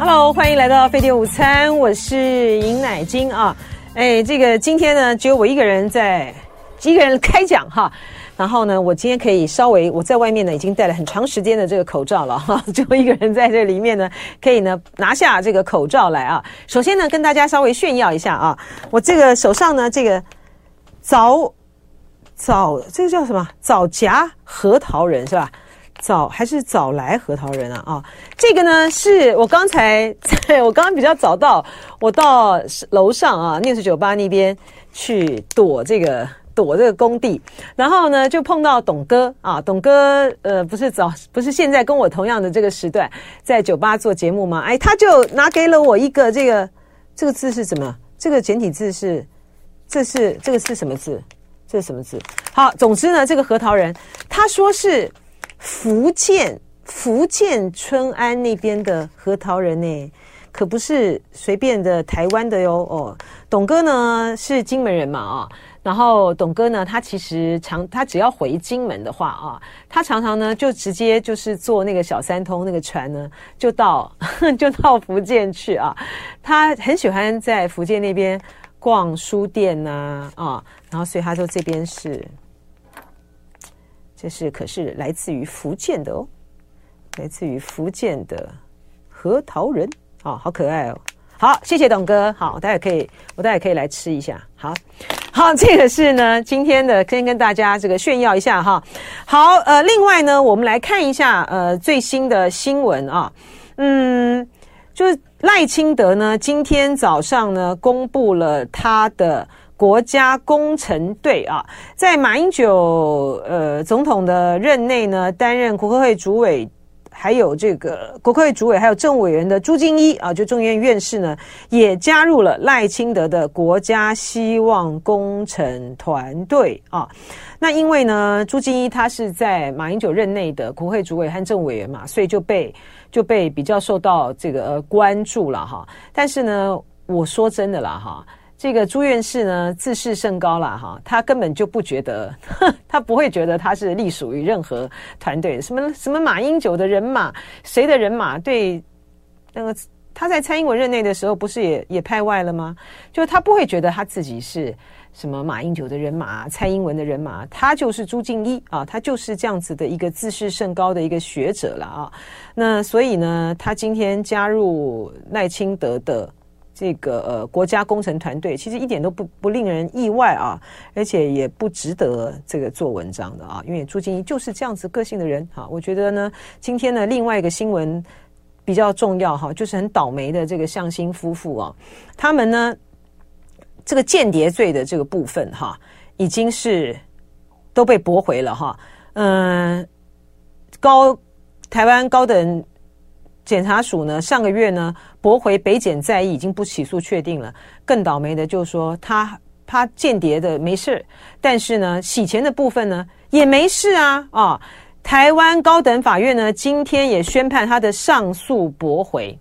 Hello，欢迎来到飞碟午餐，我是尹乃菁啊。哎，这个今天呢，只有我一个人在，一个人开讲哈。然后呢，我今天可以稍微，我在外面呢已经戴了很长时间的这个口罩了哈，就一个人在这里面呢，可以呢拿下这个口罩来啊。首先呢，跟大家稍微炫耀一下啊，我这个手上呢，这个枣枣，这个叫什么？枣夹核桃仁是吧？早还是早来核桃仁啊啊！这个呢是我刚才在我刚刚比较早到，我到楼上啊 News 酒吧那边去躲这个躲这个工地，然后呢就碰到董哥啊，董哥呃不是早不是现在跟我同样的这个时段在酒吧做节目吗？哎，他就拿给了我一个这个这个字是什么？这个简体字是这是这个是什么字？这是什么字？好，总之呢这个核桃仁他说是。福建福建春安那边的核桃仁呢，可不是随便的台湾的哟哦。董哥呢是金门人嘛啊，然后董哥呢他其实常他只要回金门的话啊，他常常呢就直接就是坐那个小三通那个船呢，就到 就到福建去啊。他很喜欢在福建那边逛书店呐啊，啊，然后所以他说这边是。这是可是来自于福建的哦，来自于福建的核桃仁哦，好可爱哦！好，谢谢董哥，好，大家可以，我大家可以来吃一下，好好，这个是呢，今天的先跟大家这个炫耀一下哈。好，呃，另外呢，我们来看一下呃最新的新闻啊，嗯，就是赖清德呢，今天早上呢，公布了他的。国家工程队啊，在马英九呃总统的任内呢，担任国科会主委，还有这个国科会主委，还有政务委员的朱金一啊，就中研院院士呢，也加入了赖清德的国家希望工程团队啊。那因为呢，朱金一他是在马英九任内的国会主委和政务委员嘛，所以就被就被比较受到这个呃关注了哈。但是呢，我说真的啦哈。这个朱院士呢，自视甚高了哈，他根本就不觉得，他不会觉得他是隶属于任何团队，什么什么马英九的人马，谁的人马？对，那个他在蔡英文任内的时候，不是也也派外了吗？就他不会觉得他自己是什么马英九的人马，蔡英文的人马，他就是朱敬一啊，他就是这样子的一个自视甚高的一个学者了啊。那所以呢，他今天加入赖清德的。这个呃国家工程团队其实一点都不不令人意外啊，而且也不值得这个做文章的啊，因为朱敬一就是这样子个性的人啊。我觉得呢，今天呢另外一个新闻比较重要哈，就是很倒霉的这个向心夫妇啊，他们呢这个间谍罪的这个部分哈，已经是都被驳回了哈。嗯，高台湾高等。检察署呢，上个月呢驳回北检再议，已经不起诉确定了。更倒霉的就是说，他他间谍的没事，但是呢洗钱的部分呢也没事啊啊、台湾高等法院呢今天也宣判他的上诉驳回。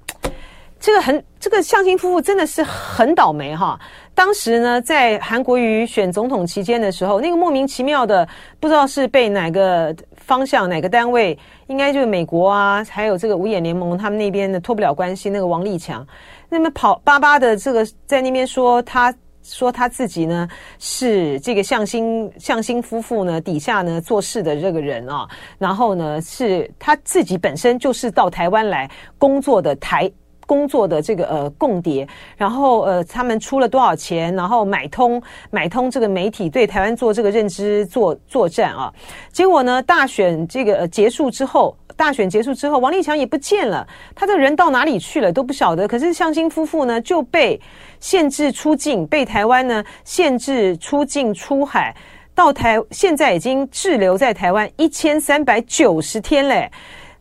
这个很这个向心夫妇真的是很倒霉哈！当时呢在韩国瑜选总统期间的时候，那个莫名其妙的不知道是被哪个方向哪个单位。应该就是美国啊，还有这个五眼联盟，他们那边的脱不了关系。那个王立强，那么跑巴巴的这个在那边说，他说他自己呢是这个向心向心夫妇呢底下呢做事的这个人啊，然后呢是他自己本身就是到台湾来工作的台。工作的这个呃共谍，然后呃他们出了多少钱，然后买通买通这个媒体对台湾做这个认知作作战啊，结果呢大选这个、结束之后，大选结束之后，王立强也不见了，他这个人到哪里去了都不晓得。可是向心夫妇呢就被限制出境，被台湾呢限制出境出海，到台现在已经滞留在台湾一千三百九十天嘞。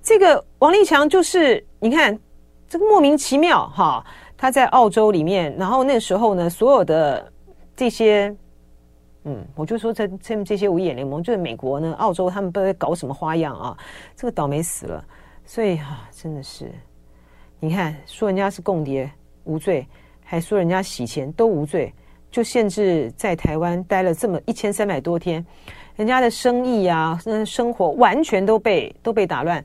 这个王立强就是你看。这个莫名其妙哈，他在澳洲里面，然后那时候呢，所有的这些，嗯，我就说这这这些五眼联盟，就是美国呢、澳洲，他们不知道在搞什么花样啊？这个倒霉死了，所以、啊，真的是，你看说人家是共谍无罪，还说人家洗钱都无罪，就限制在台湾待了这么一千三百多天，人家的生意啊、生活完全都被都被打乱。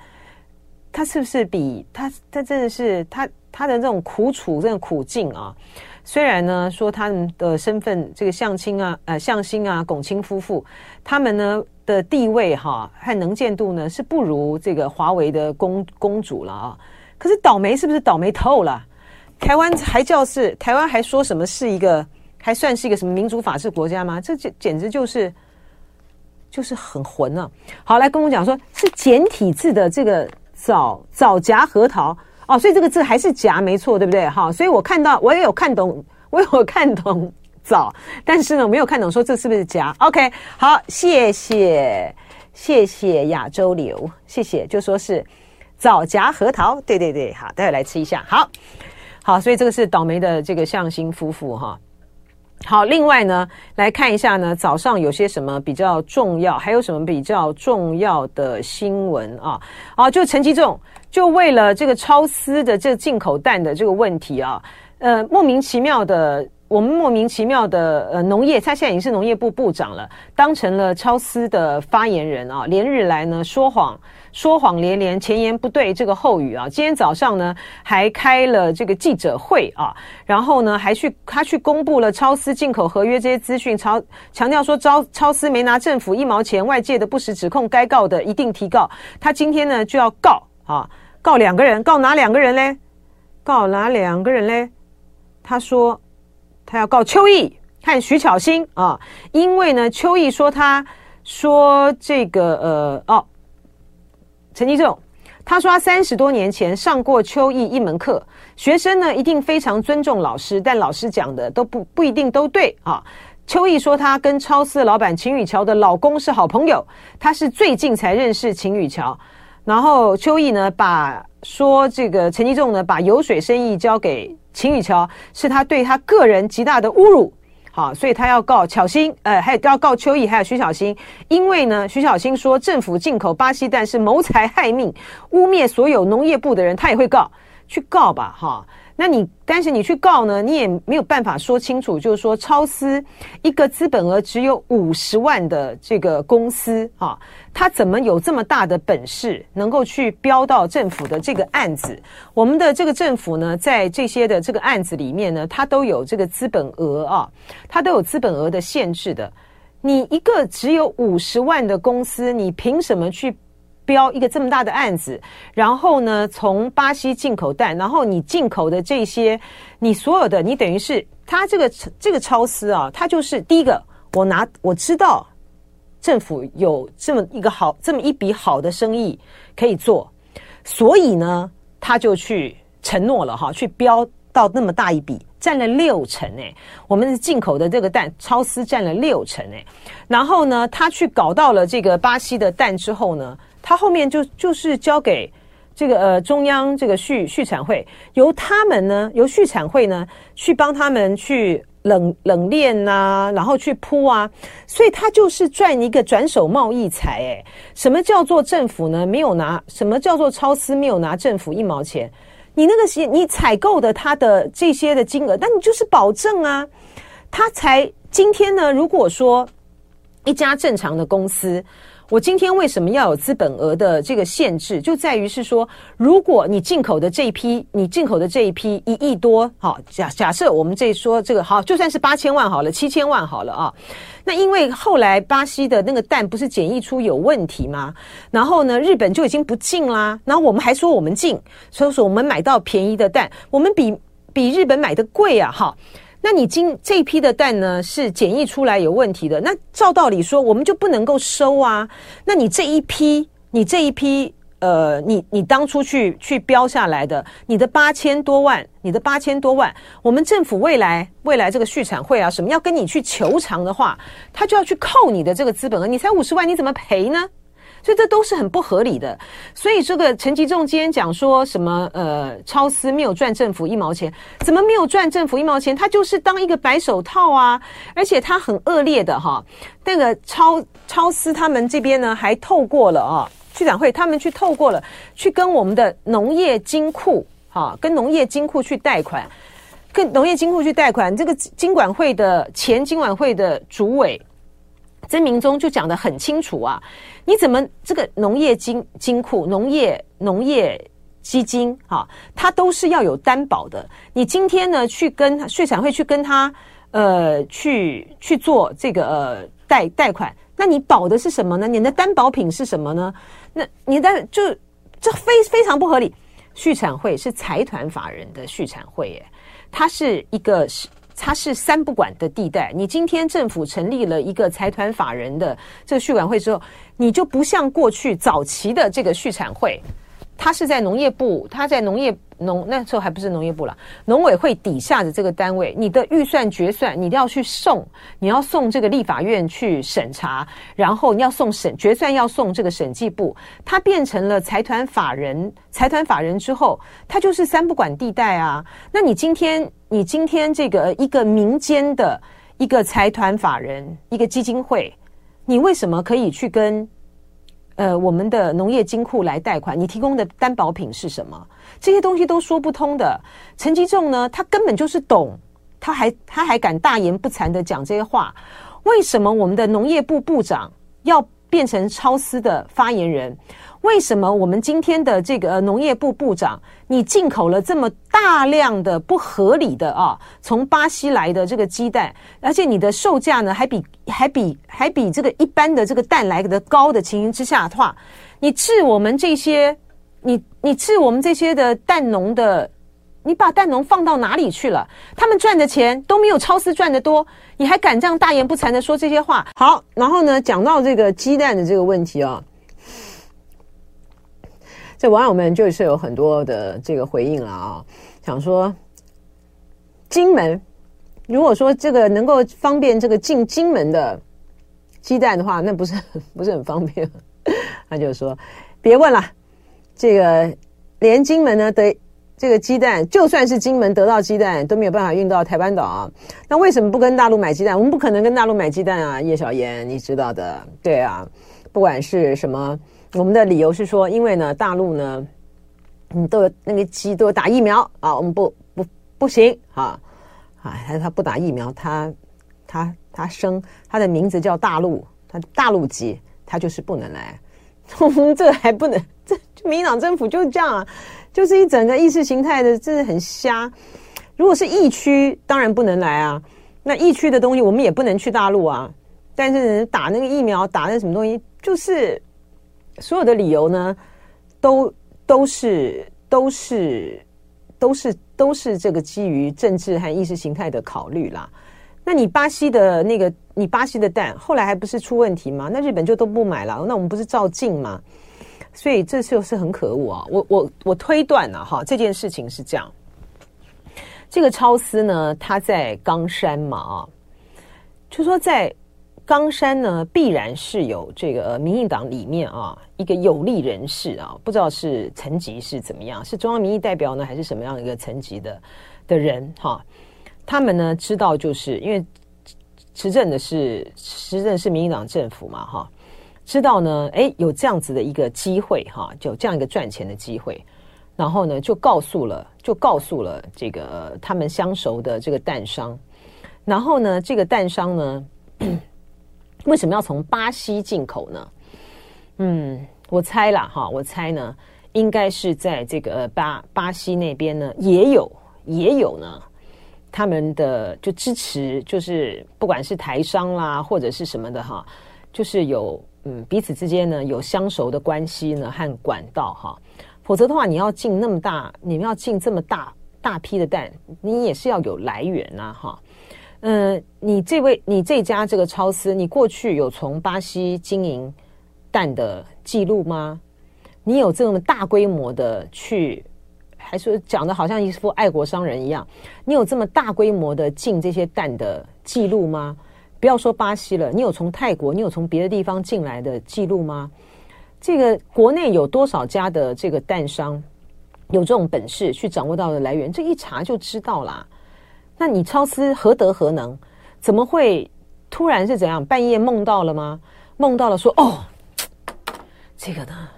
他是不是比他他真的是他他的这种苦楚、这种苦境啊？虽然呢说他们的身份，这个向清啊、呃向心啊、龚清夫妇，他们呢的地位哈、啊、和能见度呢是不如这个华为的公公主了啊。可是倒霉是不是倒霉透了？台湾还叫是台湾还说什么是一个还算是一个什么民主法治国家吗？这简简直就是就是很混啊！好，来跟我讲说是简体字的这个枣枣荚核桃哦，所以这个字还是荚没错，对不对？好，所以我看到我也有看懂，我有看懂枣，但是呢，我没有看懂说这是不是荚。OK，好，谢谢谢谢亚洲流，谢谢，就说是枣荚核桃，对对对，好，待会来吃一下，好。好，所以这个是倒霉的这个向心夫妇哈。好，另外呢，来看一下呢，早上有些什么比较重要，还有什么比较重要的新闻啊？啊，就陈吉仲，就为了这个超丝的这进口蛋的这个问题啊，呃，莫名其妙的。我们莫名其妙的呃，农业他现在已经是农业部部长了，当成了超丝的发言人啊，连日来呢说谎说谎连连，前言不对这个后语啊，今天早上呢还开了这个记者会啊，然后呢还去他去公布了超丝进口合约这些资讯，超强调说超超丝没拿政府一毛钱，外界的不实指控该告的一定提告，他今天呢就要告啊，告两个人，告哪两个人嘞？告哪两个人嘞？他说。他要告邱毅和徐巧芯啊，因为呢，邱毅说他说这个呃哦，陈吉仲，他说他三十多年前上过邱毅一门课，学生呢一定非常尊重老师，但老师讲的都不不一定都对啊。邱毅说他跟超市老板秦宇桥的老公是好朋友，他是最近才认识秦宇桥，然后邱毅呢把说这个陈吉仲呢把油水生意交给。秦宇桥是他对他个人极大的侮辱，好，所以他要告巧芯，呃，还有要告邱毅，还有徐小新，因为呢，徐小新说政府进口巴西蛋是谋财害命，污蔑所有农业部的人，他也会告，去告吧，哈。那你但是你去告呢，你也没有办法说清楚，就是说超丝一个资本额只有五十万的这个公司啊，他怎么有这么大的本事，能够去标到政府的这个案子？我们的这个政府呢，在这些的这个案子里面呢，它都有这个资本额啊，它都有资本额的限制的。你一个只有五十万的公司，你凭什么去？标一个这么大的案子，然后呢，从巴西进口蛋，然后你进口的这些，你所有的，你等于是他这个这个超丝啊，他就是第一个，我拿我知道政府有这么一个好这么一笔好的生意可以做，所以呢，他就去承诺了哈，去标到那么大一笔，占了六成诶，我们进口的这个蛋超丝占了六成诶，然后呢，他去搞到了这个巴西的蛋之后呢。他后面就就是交给这个呃中央这个畜畜产会，由他们呢，由畜产会呢去帮他们去冷冷链呐、然后去铺啊，所以他就是赚一个转手贸易财哎。什么叫做政府呢？没有拿什么叫做超私没有拿政府一毛钱？你那个是你采购的他的这些的金额，那你就是保证啊。他才今天呢，如果说一家正常的公司。我今天为什么要有资本额的这个限制？就在于是说，如果你进口的这一批，你进口的这一批一亿多，好，假假设我们这说这个好，就算是八千万好了，七千万好了啊。那因为后来巴西的那个蛋不是检疫出有问题吗？然后呢，日本就已经不进啦。然后我们还说我们进，所以说我们买到便宜的蛋，我们比比日本买的贵啊，哈。那你今这一批的蛋呢，是检疫出来有问题的，那照道理说我们就不能够收啊。那你这一批，你这一批，呃，你你当初去去标下来的，你的八千多万，你的八千多万，我们政府未来未来这个续产会啊，什么要跟你去求偿的话，他就要去扣你的这个资本额，你才五十万，你怎么赔呢？所以这都是很不合理的。所以这个陈吉仲今天讲说什么呃，超私没有赚政府一毛钱，怎么没有赚政府一毛钱？他就是当一个白手套啊！而且他很恶劣的哈，那个超超私他们这边呢，还透过了啊，畜产会他们去透过了，去跟我们的农业金库哈，跟农业金库去贷款，跟农业金库去贷款。这个金管会的前金管会的主委。曾明宗就讲得很清楚啊，你怎么这个农业金金库、农业农业基金哈，它都是要有担保的。你今天呢去跟税产会去跟他呃去去做这个呃贷贷款，那你保的是什么呢？你的担保品是什么呢？那你的就这非非常不合理。续产会是财团法人的续产会，耶，它是一个是它是三不管的地带。你今天政府成立了一个财团法人的这个续管会之后，你就不像过去早期的这个续产会。它是在农业部，它在农业农那时候还不是农业部了，农委会底下的这个单位，你的预算决算，你都要去送，你要送这个立法院去审查，然后你要送审决算，要送这个审计部，它变成了财团法人，财团法人之后，它就是三不管地带啊。那你今天，你今天这个一个民间的一个财团法人，一个基金会，你为什么可以去跟？呃，我们的农业金库来贷款，你提供的担保品是什么？这些东西都说不通的。陈吉仲呢，他根本就是懂，他还他还敢大言不惭的讲这些话。为什么我们的农业部部长要变成超丝的发言人？为什么我们今天的这个农业部部长，你进口了这么大量的不合理的啊，从巴西来的这个鸡蛋，而且你的售价呢还比还比还比这个一般的这个蛋来的高的情形之下的话，你置我们这些，你你置我们这些的蛋农的，你把蛋农放到哪里去了？他们赚的钱都没有超市赚的多，你还敢这样大言不惭的说这些话？好，然后呢，讲到这个鸡蛋的这个问题啊。这网友们就是有很多的这个回应了啊，想说金门，如果说这个能够方便这个进金门的鸡蛋的话，那不是不是很方便？他就说别问了，这个连金门呢的这个鸡蛋，就算是金门得到鸡蛋都没有办法运到台湾岛啊，那为什么不跟大陆买鸡蛋？我们不可能跟大陆买鸡蛋啊，叶小妍，你知道的，对啊，不管是什么。我们的理由是说，因为呢，大陆呢，你，都有那个鸡都有打疫苗啊，我们不不不行啊，啊，他他不打疫苗，他他他生他的名字叫大陆，他大陆鸡，他就是不能来。我们这还不能，这民进党政府就是这样啊，就是一整个意识形态的，真的很瞎。如果是疫区，当然不能来啊。那疫区的东西，我们也不能去大陆啊。但是打那个疫苗，打那什么东西，就是。所有的理由呢，都都是都是都是都是这个基于政治和意识形态的考虑啦。那你巴西的那个，你巴西的蛋后来还不是出问题吗？那日本就都不买了，那我们不是照进吗？所以这就是很可恶啊！我我我推断了哈，这件事情是这样。这个超丝呢，他在冈山嘛啊，就说在。冈山呢，必然是有这个民进党里面啊一个有力人士啊，不知道是层级是怎么样，是中央民意代表呢，还是什么样一个层级的的人哈、他们呢知道，就是因为执政的是执政是民进党政府嘛哈、知道呢，哎有这样子的一个机会哈、啊，就这样一个赚钱的机会，然后呢就告诉了就告诉了这个他们相熟的这个蛋商，然后呢这个蛋商呢。为什么要从巴西进口呢？嗯，我猜啦哈，我猜呢，应该是在这个巴巴西那边呢，也有也有呢，他们的就支持，就是不管是台商啦，或者是什么的哈，就是有嗯彼此之间呢有相熟的关系呢和管道哈，否则的话，你要进那么大，你们要进这么大大批的蛋，你也是要有来源呐哈。嗯、呃，你这位，你这家这个超市，你过去有从巴西经营蛋的记录吗？你有这么大规模的去，还说讲的好像一副爱国商人一样？你有这么大规模的进这些蛋的记录吗？不要说巴西了，你有从泰国，你有从别的地方进来的记录吗？这个国内有多少家的这个蛋商有这种本事去掌握到的来源？这一查就知道啦。那你超丝何德何能？怎么会突然是怎样？半夜梦到了吗？梦到了说哦，这个呢，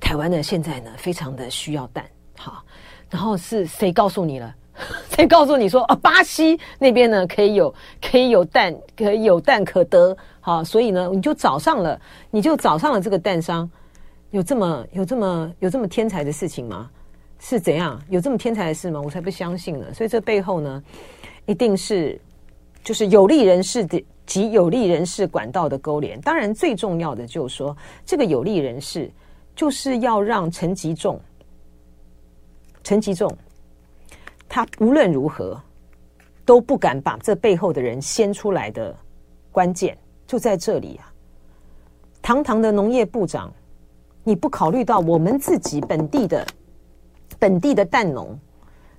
台湾呢现在呢非常的需要蛋，好，然后是谁告诉你了？谁告诉你说啊，巴西那边呢可以有可以有蛋，可以有蛋可得，好，所以呢你就找上了，你就找上了这个蛋商，有这么有这么有这么天才的事情吗？是怎样？有这么天才的事吗？我才不相信呢。所以这背后呢，一定是就是有利人士的及有利人士管道的勾连。当然，最重要的就是说，这个有利人士就是要让陈吉仲，陈吉仲他无论如何都不敢把这背后的人掀出来的关键就在这里啊！堂堂的农业部长，你不考虑到我们自己本地的。本地的蛋农，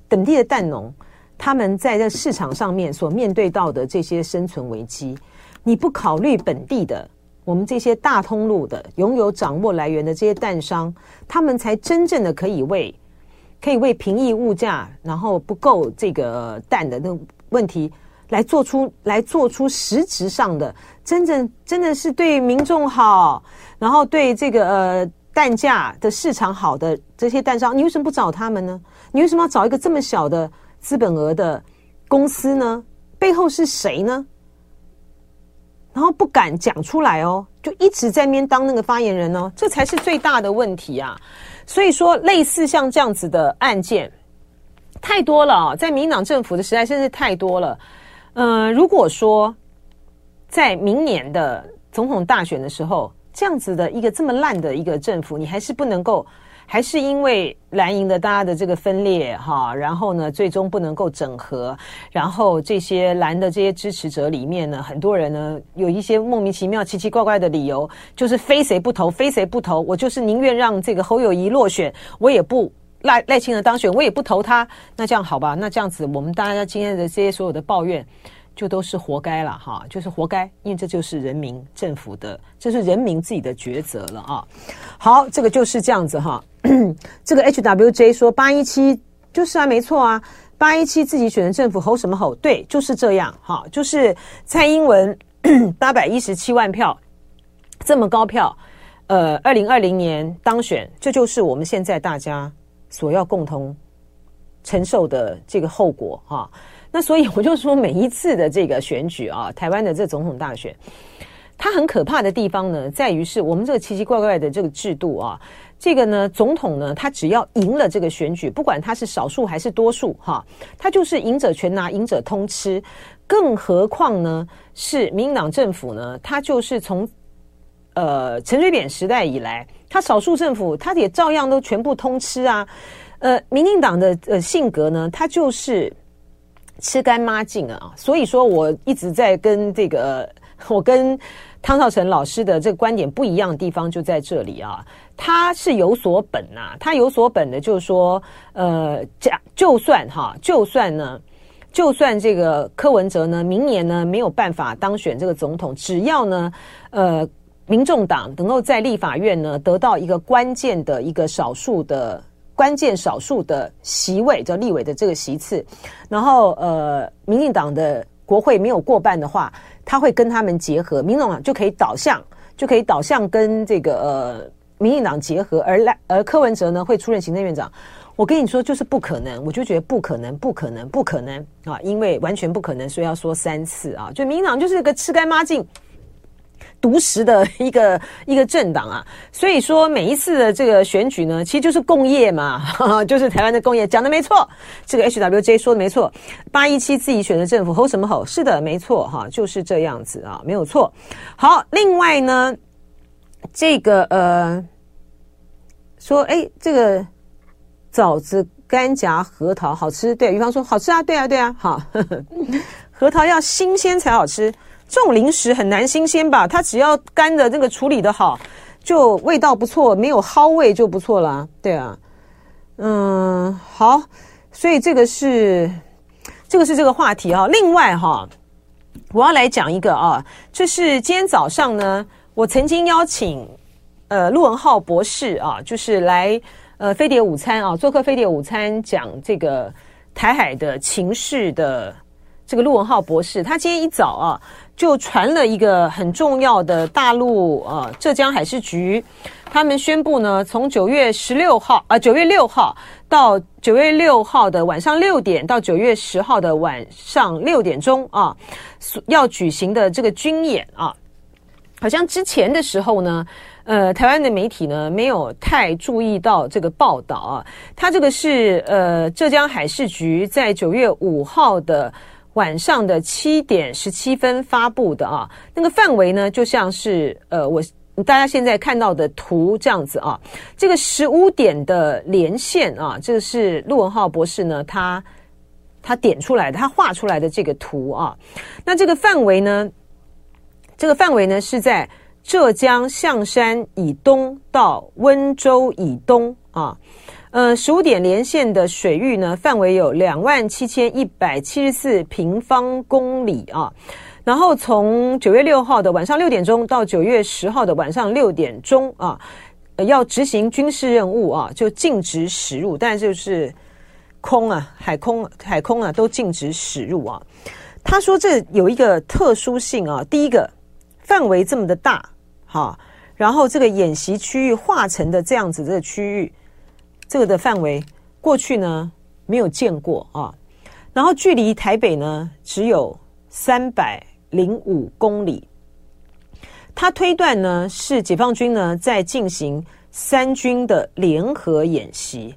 本地的蛋农，他们在这市场上面所面对到的这些生存危机，你不考虑本地的我们这些大通路的拥有掌握来源的这些蛋商，他们才真正的可以为可以为平抑物价，然后不够这个蛋的那问题来做出来做出实质上的真正真的是对民众好，然后对这个呃。蛋价的市场好的这些蛋商，你为什么不找他们呢？你为什么要找一个这么小的资本额的公司呢？背后是谁呢？然后不敢讲出来哦，就一直在面当那个发言人哦，这才是最大的问题啊！所以说，类似像这样子的案件太多了啊，在民党政府的时代，真是太多了。呃，如果说在明年的总统大选的时候，这样子的一个这么烂的一个政府，你还是不能够，还是因为蓝营的大家的这个分裂哈，然后呢，最终不能够整合，然后这些蓝的这些支持者里面呢，很多人呢有一些莫名其妙、奇奇怪怪的理由，就是非谁不投，非谁不投，我就是宁愿让这个侯友宜落选，我也不赖赖清德当选，我也不投他。那这样好吧？那这样子，我们大家今天的这些所有的抱怨。就都是活该了哈，就是活该，因为这就是人民政府的，这是人民自己的抉择了啊。好，这个就是这样子哈。这个 HWJ 说八一七就是啊，没错啊，八一七自己选的政府吼什么吼？对，就是这样哈，就是蔡英文 八百一十七万票这么高票，呃，二零二零年当选，这就是我们现在大家所要共同承受的这个后果哈。那所以我就说，每一次的这个选举啊，台湾的这总统大选，它很可怕的地方呢，在于是我们这个奇奇怪怪的这个制度啊，这个呢，总统呢，他只要赢了这个选举，不管他是少数还是多数，哈，他就是赢者全拿，赢者通吃。更何况呢，是民进党政府呢，他就是从呃陈水扁时代以来，他少数政府，他也照样都全部通吃啊。呃，民进党的呃性格呢，他就是。吃干抹净啊，所以说我一直在跟这个 我跟汤绍成老师的这个观点不一样的地方就在这里啊，他是有所本呐、啊，他有所本的，就是说，呃，假就算哈，就算呢，就算这个柯文哲呢，明年呢没有办法当选这个总统，只要呢，呃，民众党能够在立法院呢得到一个关键的一个少数的。关键少数的席位，叫立委的这个席次，然后呃，民进党的国会没有过半的话，他会跟他们结合，民众党就可以导向，就可以导向跟这个呃民进党结合，而来而柯文哲呢会出任行政院长。我跟你说，就是不可能，我就觉得不可能，不可能，不可能啊，因为完全不可能，所以要说三次啊，就民进党就是个吃干抹净。独食的一个一个政党啊，所以说每一次的这个选举呢，其实就是共业嘛，哈哈，就是台湾的共业，讲的没错。这个 HWJ 说的没错，八一七自己选的政府吼什么吼？是的，没错哈，就是这样子啊，没有错。好，另外呢，这个呃，说哎，这个枣子、干夹、核桃好吃，对，比方说好吃啊，对啊，对啊，好，呵呵，核桃要新鲜才好吃。这种零食很难新鲜吧？它只要干的那个处理的好，就味道不错，没有蒿味就不错了。对啊，嗯，好，所以这个是这个是这个话题啊。另外哈，我要来讲一个啊，就是今天早上呢，我曾经邀请呃陆文浩博士啊，就是来呃飞碟午餐啊做客飞碟午餐讲这个台海的情势的这个陆文浩博士，他今天一早啊。就传了一个很重要的大陆呃浙江海事局，他们宣布呢，从九月十六号啊九月六号到九月六号的晚上六点到九月十号的晚上六点钟啊，要举行的这个军演啊，好像之前的时候呢，呃，台湾的媒体呢没有太注意到这个报道啊。它这个是呃浙江海事局在九月五号的晚上的七点十七分发布的啊。那个范围呢，就像是呃我大家现在看到的图这样子啊。这个十五点的连线啊，这个是陆文浩博士呢他他点出来的，他画出来的这个图啊。那这个范围呢，这个范围呢是在。浙江象山以东到温州以东啊，呃，十五点连线的水域呢，范围有两万七千一百七十四平方公里啊。然后从九月六号的晚上六点钟到九月十号的晚上六点钟啊，要执行军事任务啊，就禁止驶入，但就是空啊，海空海空啊，都禁止驶入啊。他说这有一个特殊性啊，第一个范围这么的大。哈，然后这个演习区域划成的这样子这个区域，这个的范围过去呢没有见过啊。然后距离台北呢只有三百零五公里。他推断呢是解放军呢在进行三军的联合演习，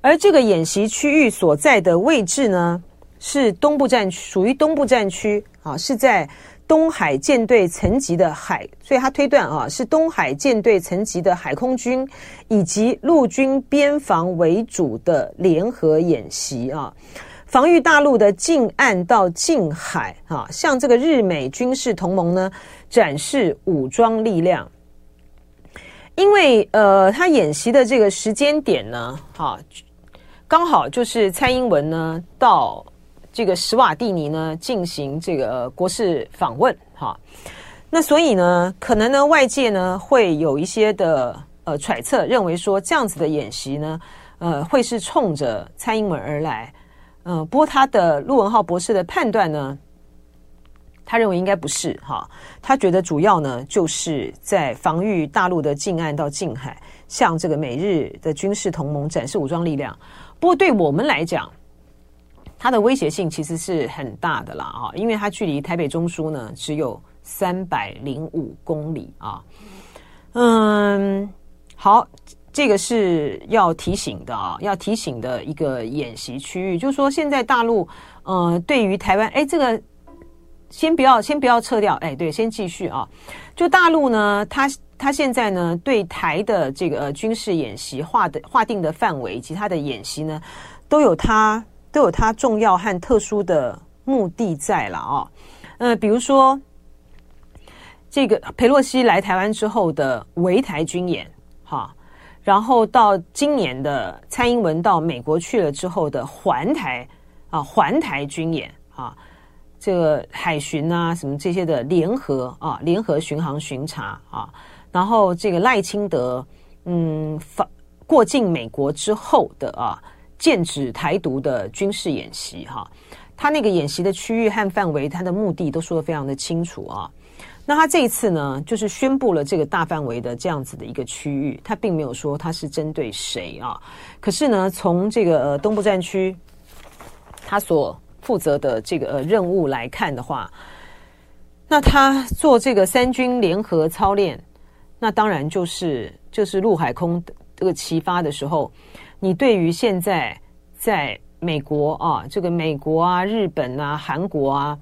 而这个演习区域所在的位置呢是东部战区，属于东部战区啊，是在。东海舰队层级的海，所以他推断啊，是东海舰队层级的海空军以及陆军边防为主的联合演习啊，防御大陆的近岸到近海啊，向这个日美军事同盟呢展示武装力量。因为呃，他演习的这个时间点呢，哈，刚好就是蔡英文呢到。这个史瓦蒂尼呢进行这个国事访问，哈，那所以呢，可能呢外界呢会有一些的呃揣测，认为说这样子的演习呢，呃，会是冲着蔡英文而来，嗯、不过他的陆文浩博士的判断呢，他认为应该不是哈，他觉得主要呢就是在防御大陆的近岸到近海，向这个美日的军事同盟展示武装力量。不过对我们来讲，它的威胁性其实是很大的啦啊，因为它距离台北中枢呢只有三百零五公里啊。嗯，好，这个是要提醒的啊，要提醒的一个演习区域，就是说现在大陆呃对于台湾，哎，这个先不要先不要撤掉，哎，对，先继续啊。就大陆呢，它它现在呢对台的这个军事演习划的划定的范围以及它的演习呢，都有它。都有它重要和特殊的目的在了啊，呃，比如说这个裴洛西来台湾之后的围台军演，哈，然后到今年的蔡英文到美国去了之后的环台啊，环台军演啊，这个海巡啊什么这些的联合啊，联合巡航巡查啊，然后这个赖清德嗯，访过境美国之后的啊。剑指台独的军事演习，哈，他那个演习的区域和范围，他的目的都说得非常的清楚啊。那他这一次呢，就是宣布了这个大范围的这样子的一个区域，他并没有说他是针对谁啊。可是呢，从这个呃东部战区他所负责的这个呃任务来看的话，那他做这个三军联合操练，那当然就是就是陆海空这个齐发的时候。你对于现在在美国啊，这个美国啊、日本啊、韩国啊，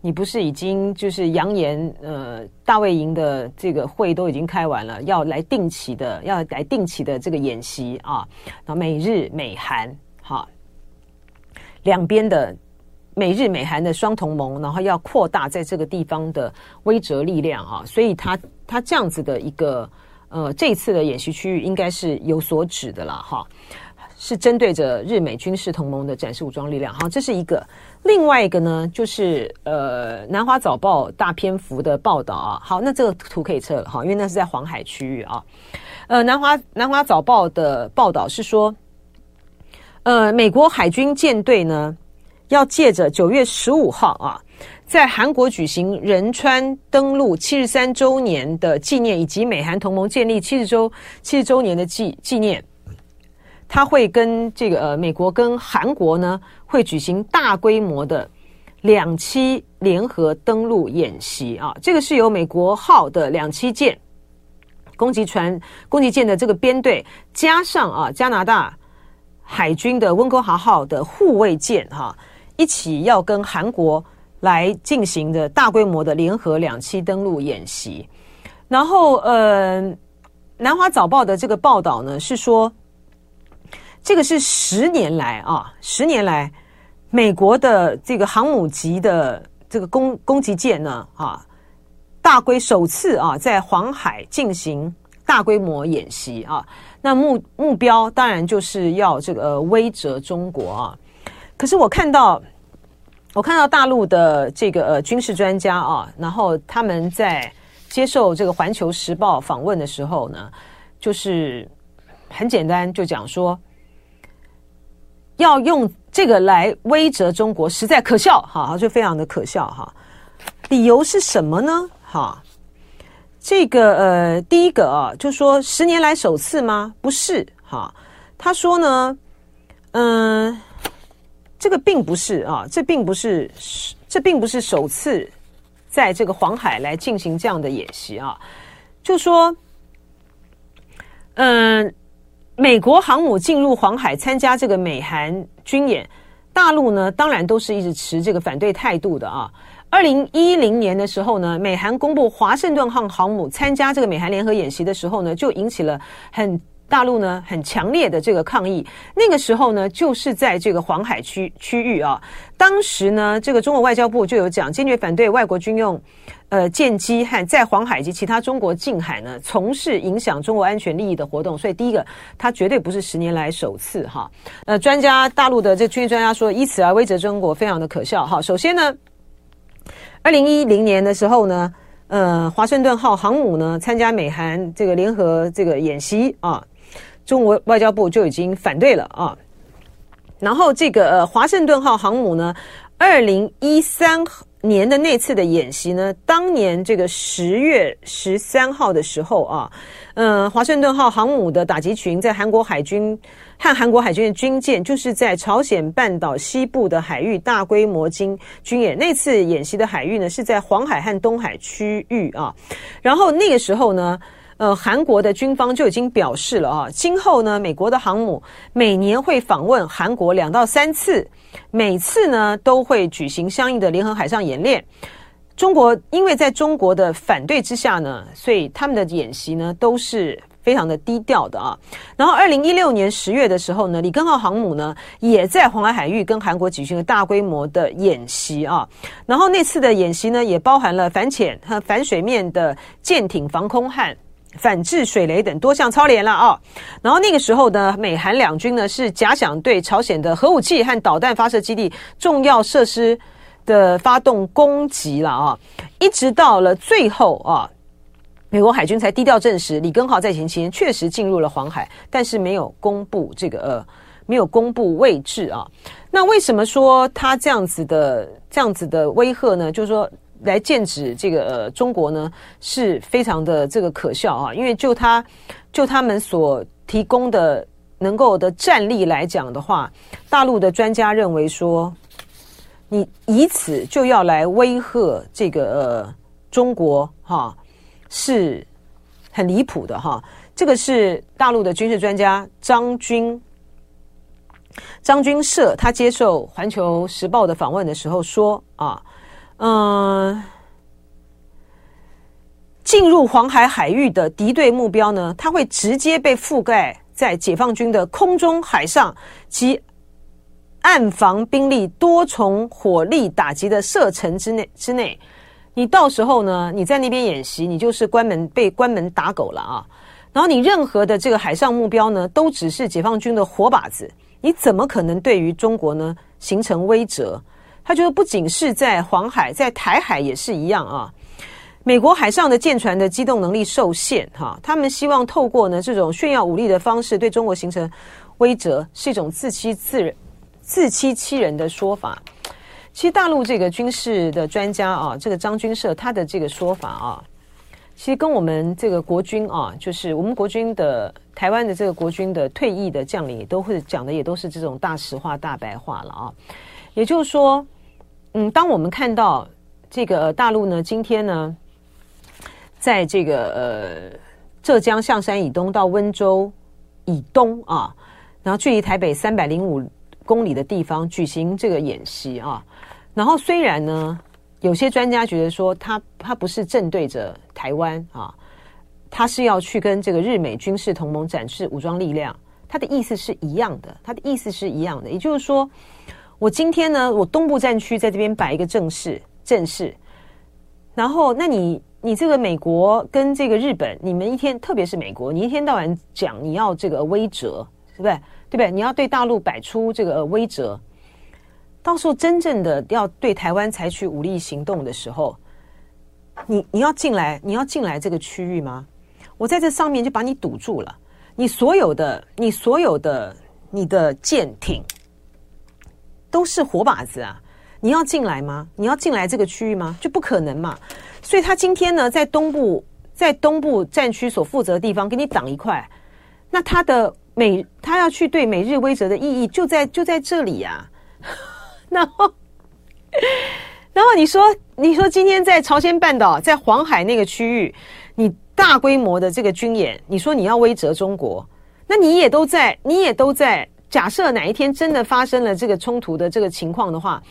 你不是已经就是扬言，呃，大卫营的这个会都已经开完了，要来定期的，要来定期的这个演习啊，然后美日美韩哈，两边的美日美韩的双同盟，然后要扩大在这个地方的威慑力量啊，所以他他这样子的一个。呃，这一次的演习区域应该是有所指的了哈，是针对着日美军事同盟的展示武装力量。好，这是一个。另外一个呢，就是呃，南华早报大篇幅的报道啊。好，那这个图可以撤了哈，因为那是在黄海区域啊。呃，南华南华早报的报道是说，呃，美国海军舰队呢，要借着九月十五号啊。在韩国举行仁川登陆七十三周年的纪念，以及美韩同盟建立七十周七十周年的纪纪念，他会跟这个呃美国跟韩国呢会举行大规模的两栖联合登陆演习啊，这个是由美国号的两栖舰攻击船、攻击舰的这个编队，加上啊加拿大海军的温哥华号的护卫舰哈、一起要跟韩国来进行的大规模的联合两栖登陆演习。然后呃，南华早报的这个报道呢是说，这个是十年来啊，十年来美国的这个航母级的这个攻攻击舰呢啊。大规首次啊，在黄海进行大规模演习啊，那目目标当然就是要这个威慑中国啊。可是我看到，我看到大陆的这个呃军事专家啊，然后他们在接受这个《环球时报》访问的时候呢，就是很简单就讲说，要用这个来威慑中国，实在可笑哈，就非常的可笑哈。理由是什么呢？哈，这个呃，第一个啊，就说十年来首次吗？不是哈。他说呢，嗯、这个并不是啊，这并不是，这并不是首次在这个黄海来进行这样的演习啊。就说，嗯、美国航母进入黄海参加这个美韩军演，大陆呢当然都是一直持这个反对态度的啊。二零一零年的时候呢，美韩公布华盛顿号航母参加这个美韩联合演习的时候呢，就引起了很大陆呢很强烈的这个抗议。那个时候呢，就是在这个黄海区区域啊，当时呢，这个中国外交部就有讲，坚决反对外国军用呃舰机和在黄海及其他中国近海呢从事影响中国安全利益的活动。所以第一个，它绝对不是十年来首次哈。呃，专家大陆的这军事专家说，以此而威责中国，非常的可笑哈。首先呢。二零一零年的时候呢，呃，华盛顿号航母呢参加美韩这个联合这个演习啊，中国外交部就已经反对了啊。然后这个呃华盛顿号航母呢，二零一三年的那次的演习呢，当年这个十月十三号的时候啊，呃，华盛顿号航母的打击群在韩国海军。和韩国海军的军舰就是在朝鲜半岛西部的海域大规模经军演。那次演习的海域呢，是在黄海和东海区域啊。然后那个时候呢，呃，韩国的军方就已经表示了啊，今后呢，美国的航母每年会访问韩国两到三次，每次呢都会举行相应的联合海上演练。中国因为在中国的反对之下呢，所以他们的演习呢都是。非常的低调的啊，然后二零一六年十月的时候呢，里根号航母呢也在黄海海域跟韩国举行了大规模的演习啊，然后那次的演习呢也包含了反潜和反水面的舰艇防空和反制水雷等多项操练了啊，然后那个时候呢，美韩两军呢是假想对朝鲜的核武器和导弹发射基地重要设施的发动攻击了啊，一直到了最后啊。美国海军才低调证实，里根号在前期间确实进入了黄海，但是没有公布这个呃，没有公布位置啊。那为什么说他这样子的这样子的威吓呢？就是说来剑指这个呃中国呢，是非常的这个可笑啊。因为就他就他们所提供的能够的战力来讲的话，大陆的专家认为说，你以此就要来威吓这个呃中国哈。是很离谱的哈，这个是大陆的军事专家张军张军社，他接受《环球时报》的访问的时候说啊，嗯，进入黄海海域的敌对目标呢，它会直接被覆盖在解放军的空中、海上及岸防兵力多重火力打击的射程之内之内。你到时候呢，你在那边演习，你就是关门被关门打狗了啊！然后你任何的这个海上目标呢，都只是解放军的活靶子，你怎么可能对于中国呢形成威慑？他觉得不仅是在黄海，在台海也是一样啊。美国海上的舰船的机动能力受限，哈，他们希望透过呢这种炫耀武力的方式对中国形成威慑，是一种自欺自人、自欺欺人的说法。其实大陆这个军事的专家啊，这个张军社他的这个说法啊，其实跟我们这个国军啊，就是我们国军的台湾的这个国军的退役的将领，都会讲的也都是这种大实话、大白话了啊。也就是说，嗯，当我们看到这个大陆呢，今天呢，在这个呃浙江象山以东到温州以东啊，然后距离台北三百零五公里的地方举行这个演习啊。然后虽然呢，有些专家觉得说他他不是正对着台湾啊，他是要去跟这个日美军事同盟展示武装力量，他的意思是一样的，他的意思是一样的，也就是说，我今天呢，我东部战区在这边摆一个阵势，阵势，然后那你。你这个美国跟这个日本，你们一天，特别是美国，你一天到晚讲你要这个威折，对不对？对不对？你要对大陆摆出这个威折，到时候真正的要对台湾采取武力行动的时候，你你要进来，你要进来这个区域吗？我在这上面就把你堵住了，你所有的、你所有的、你的舰艇都是活靶子啊！你要进来吗？你要进来这个区域吗？就不可能嘛！所以他今天呢，在东部，在东部战区所负责的地方给你挡一块，那他的美，他要去对美日威慑的意义就在就在这里呀、啊。然后，然后你说，你说今天在朝鲜半岛，在黄海那个区域，你大规模的这个军演，你说你要威慑中国，那你也都在，你也都在。假设哪一天真的发生了这个冲突的这个情况的话。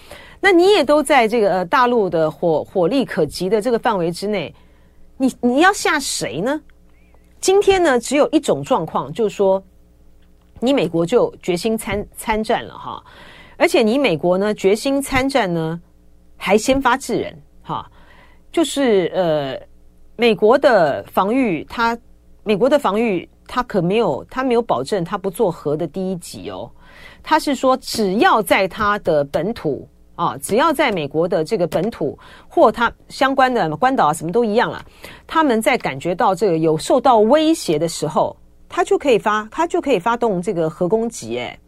那你也都在这个大陆的火火力可及的这个范围之内，你你要吓谁呢？今天呢，只有一种状况，就是说，你美国就决心参参战了哈，而且你美国呢决心参战呢，还先发制人哈，就是呃，美国的防御，它美国的防御，他可没有，他没有保证他不做核的第一级哦，他是说只要在他的本土。啊，只要在美国的这个本土或他相关的关岛啊，什么都一样了。他们在感觉到这个有受到威胁的时候，他就可以发，他就可以发动这个核攻击。哎，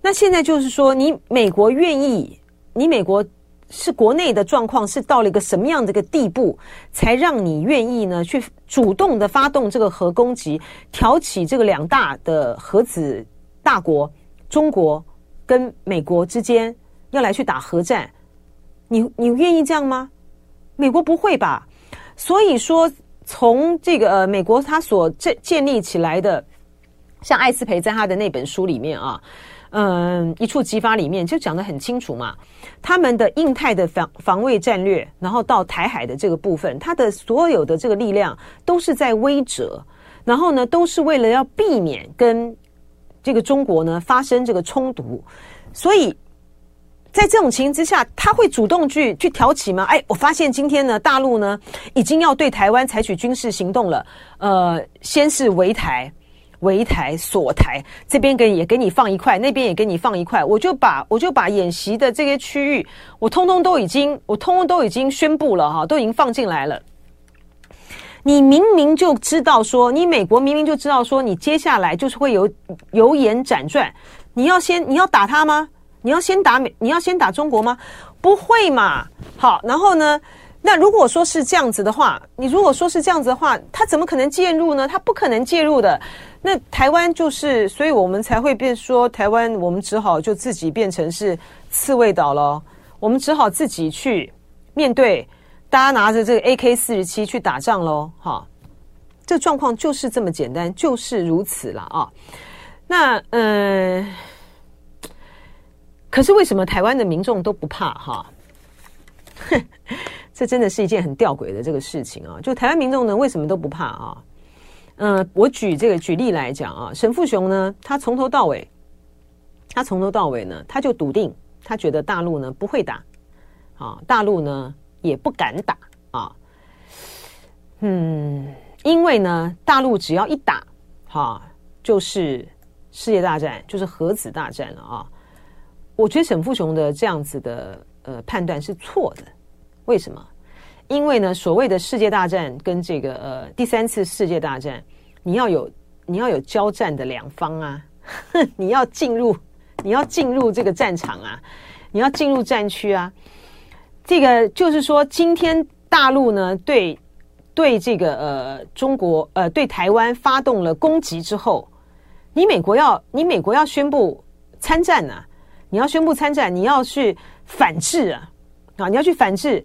那现在就是说，你美国愿意，你美国是国内的状况是到了一个什么样的一个地步，才让你愿意呢去主动的发动这个核攻击，挑起这个两大的核子大国中国跟美国之间。要来去打核战，你你愿意这样吗？美国不会吧？所以说，从这个呃，美国他所建建立起来的，像艾斯培在他的那本书里面啊，嗯，一触即发里面就讲得很清楚嘛。他们的印太的防防卫战略，然后到台海的这个部分，他的所有的这个力量都是在威慑，然后呢，都是为了要避免跟这个中国呢发生这个冲突，所以。在这种情形之下，他会主动去去挑起吗？哎，我发现今天呢，大陆呢已经要对台湾采取军事行动了。呃，先是围台、围台、锁台，这边给也给你放一块，那边也给你放一块。我就把我就把演习的这些区域，我通通都已经，我通通都已经宣布了哈，都已经放进来了。你明明就知道说，你美国明明就知道说，你接下来就是会有由延辗转，你要先你要打他吗？你要先打美，你要先打中国吗？不会嘛。好，然后呢？那如果说是这样子的话，你如果说是这样子的话，他怎么可能介入呢？他不可能介入的。那台湾就是，所以我们才会变说台湾，我们只好就自己变成是刺猬岛了。我们只好自己去面对，大家拿着这个 AK 四十七去打仗喽。哈，这状况就是这么简单，就是如此了啊。那嗯。呃可是为什么台湾的民众都不怕哈？这真的是一件很吊诡的这个事情啊！就台湾民众呢，为什么都不怕啊？嗯、我举这个举例来讲啊，沈富雄呢，他从头到尾，他从头到尾呢，他就笃定，他觉得大陆呢不会打，啊，大陆呢也不敢打啊。嗯，因为呢，大陆只要一打，哈，就是世界大战，就是核子大战了啊。我觉得沈富雄的这样子的呃判断是错的，为什么？因为呢，所谓的世界大战跟这个呃第三次世界大战，你要有你要有交战的两方啊，你要进入你要进入这个战场啊，你要进入战区啊。这个就是说，今天大陆呢对对这个呃中国呃对台湾发动了攻击之后，你美国要你美国要宣布参战呢、啊？你要宣布参战，你要去反制啊，啊，你要去反制。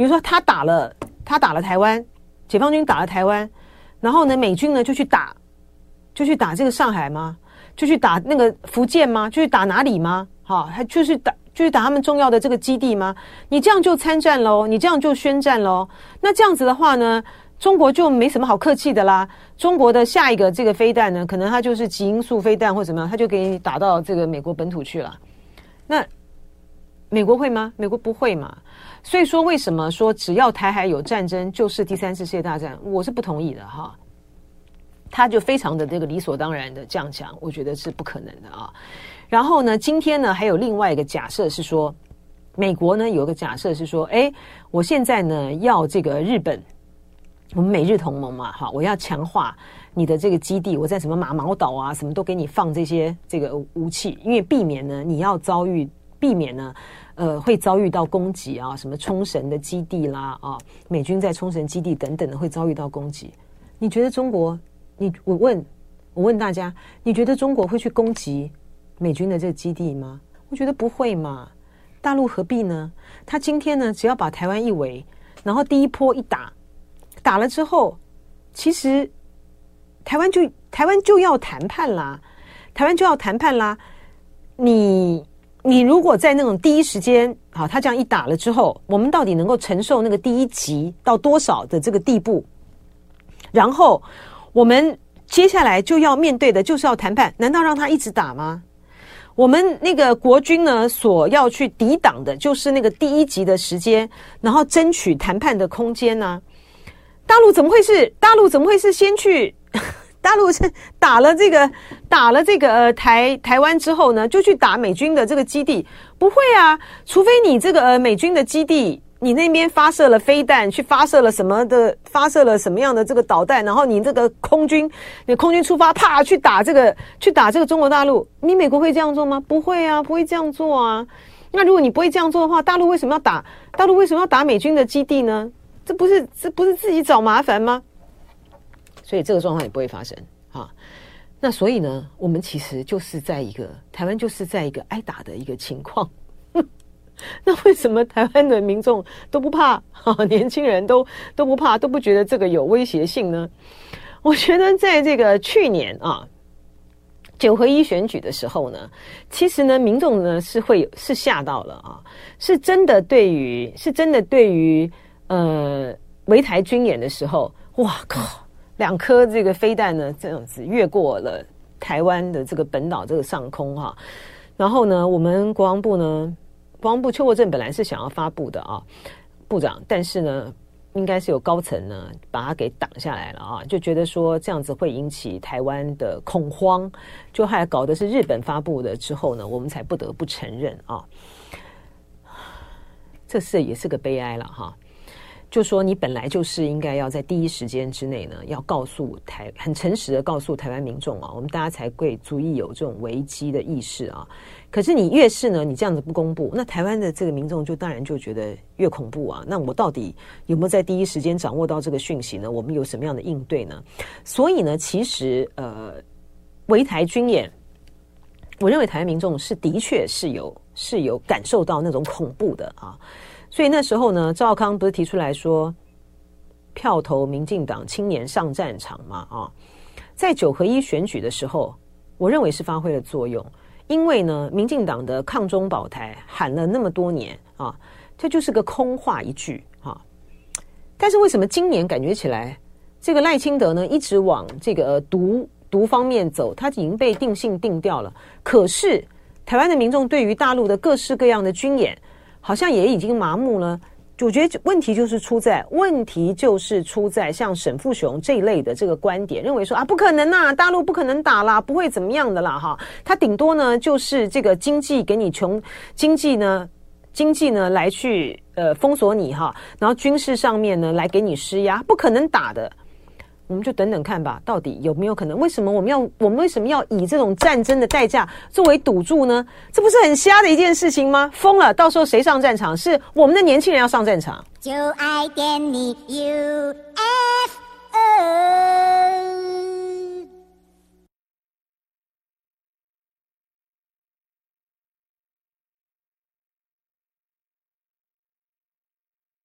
比如说，他打了，他打了台湾，解放军打了台湾，然后呢，美军呢就去打，就去打这个上海吗？就去打那个福建吗？就去打哪里吗？哈，还就是打，就是打他们重要的这个基地吗？你这样就参战喽，你这样就宣战喽。那这样子的话呢，中国就没什么好客气的啦。中国的下一个这个飞弹呢，可能它就是极音速飞弹或怎么样，它就给你打到这个美国本土去了。那美国会吗？美国不会嘛。所以说，为什么说只要台海有战争就是第三次世界大战？我是不同意的哈。他就非常的这个理所当然的这样讲，我觉得是不可能的啊。然后呢，今天呢还有另外一个假设是说，美国呢有一个假设是说，哎，我现在呢要这个日本，我们美日同盟嘛，哈，我要强化你的这个基地，我在什么马毛岛啊，什么都给你放这些这个武器，因为避免呢你要遭遇，避免呢。呃，会遭遇到攻击啊，什么冲绳的基地啦啊，美军在冲绳基地等等的会遭遇到攻击。你觉得中国？你我问，我问大家，你觉得中国会去攻击美军的这个基地吗？我觉得不会嘛。大陆何必呢？他今天呢，只要把台湾一围，然后第一波一打，打了之后，其实台湾就台湾就要谈判啦，台湾就要谈判啦，你。你如果在那种第一时间，好，他这样一打了之后，我们到底能够承受那个第一级到多少的这个地步？然后我们接下来就要面对的就是要谈判，难道让他一直打吗？我们那个国军呢，所要去抵挡的就是那个第一级的时间，然后争取谈判的空间呢？大陆怎么会是？大陆怎么会是先去？大陆是打了这个打了这个呃台台湾之后呢，就去打美军的这个基地？不会啊，除非你这个呃美军的基地，你那边发射了飞弹，去发射了什么的，发射了什么样的这个导弹，然后你这个空军，你空军出发，啪去打这个去打这个中国大陆，你美国会这样做吗？不会啊，不会这样做啊。那如果你不会这样做的话，大陆为什么要打？大陆为什么要打美军的基地呢？这不是这不是自己找麻烦吗？所以这个状况也不会发生啊。那所以呢，我们其实就是在一个台湾，就是在一个挨打的一个情况。那为什么台湾的民众都不怕？哈，年轻人都都不怕，都不觉得这个有威胁性呢？我觉得在这个去年啊，九合一选举的时候呢，其实呢，民众呢是会是吓到了啊，是真的对于是真的对于呃围台军演的时候，哇靠！两颗这个飞弹呢，这样子越过了台湾的这个本岛这个上空哈，然后呢，我们国防部呢，国防部邱国正本来是想要发布的啊，部长，但是呢，应该是有高层呢把它给挡下来了啊，就觉得说这样子会引起台湾的恐慌，就还搞的是日本发布的之后呢，我们才不得不承认啊，这是也是个悲哀了哈。就说你本来就是应该要在第一时间之内呢，要告诉台很诚实的告诉台湾民众啊，我们大家才会足以有这种危机的意识啊。可是你越是呢，你这样子不公布，那台湾的这个民众就当然就觉得越恐怖啊。那我到底有没有在第一时间掌握到这个讯息呢？我们有什么样的应对呢？所以呢，其实呃，围台军演，我认为台湾民众是的确是有是有感受到那种恐怖的啊。所以那时候呢，赵康不是提出来说，票投民进党青年上战场嘛？啊，在九合一选举的时候，我认为是发挥了作用，因为呢，民进党的抗中保台喊了那么多年啊，这就是个空话一句啊。但是为什么今年感觉起来，这个赖清德呢一直往这个独独方面走，他已经被定性定掉了。可是台湾的民众对于大陆的各式各样的军演，好像也已经麻木了。我觉得问题就是出在问题就是出在像沈富雄这一类的这个观点，认为说啊，不可能呐、大陆不可能打啦，不会怎么样的啦哈。他顶多呢就是这个经济给你穷经济呢经济呢来去呃封锁你哈，然后军事上面呢来给你施压，不可能打的。我们就等等看吧，到底有没有可能？为什么我们要我们为什么要以这种战争的代价作为赌注呢？这不是很瞎的一件事情吗？疯了！到时候谁上战场？是我们的年轻人要上战场。就爱点你 UFO。